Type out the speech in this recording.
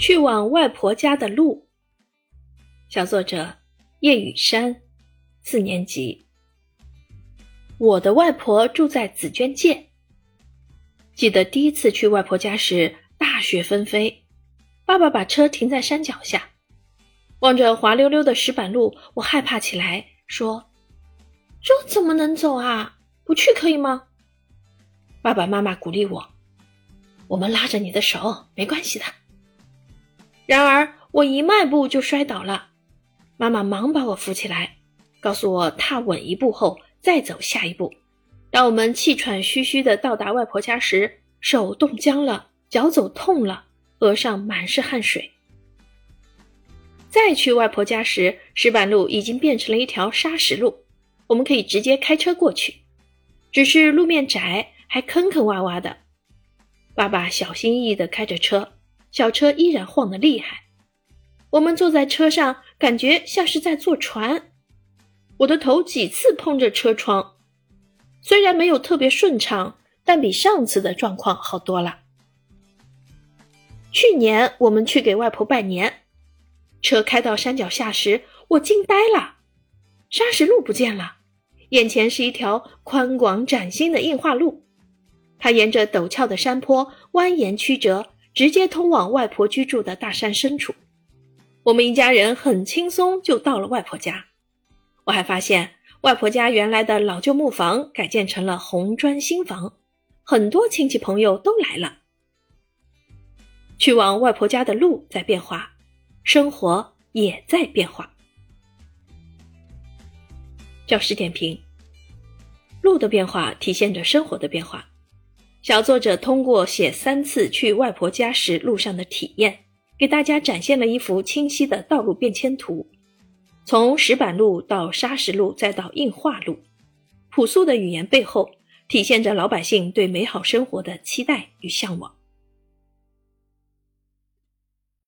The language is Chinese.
去往外婆家的路，小作者叶雨山，四年级。我的外婆住在紫娟界。记得第一次去外婆家时，大雪纷飞，爸爸把车停在山脚下，望着滑溜溜的石板路，我害怕起来，说：“这怎么能走啊？不去可以吗？”爸爸妈妈鼓励我：“我们拉着你的手，没关系的。”然而，我一迈步就摔倒了，妈妈忙把我扶起来，告诉我踏稳一步后再走下一步。当我们气喘吁吁地到达外婆家时，手冻僵了，脚走痛了，额上满是汗水。再去外婆家时，石板路已经变成了一条砂石路，我们可以直接开车过去，只是路面窄，还坑坑洼洼的。爸爸小心翼翼地开着车。小车依然晃得厉害，我们坐在车上，感觉像是在坐船。我的头几次碰着车窗，虽然没有特别顺畅，但比上次的状况好多了。去年我们去给外婆拜年，车开到山脚下时，我惊呆了，砂石路不见了，眼前是一条宽广崭新的硬化路，它沿着陡峭的山坡蜿蜒曲折。直接通往外婆居住的大山深处，我们一家人很轻松就到了外婆家。我还发现外婆家原来的老旧木房改建成了红砖新房，很多亲戚朋友都来了。去往外婆家的路在变化，生活也在变化。教师点评：路的变化体现着生活的变化。小作者通过写三次去外婆家时路上的体验，给大家展现了一幅清晰的道路变迁图：从石板路到砂石路，再到硬化路。朴素的语言背后，体现着老百姓对美好生活的期待与向往。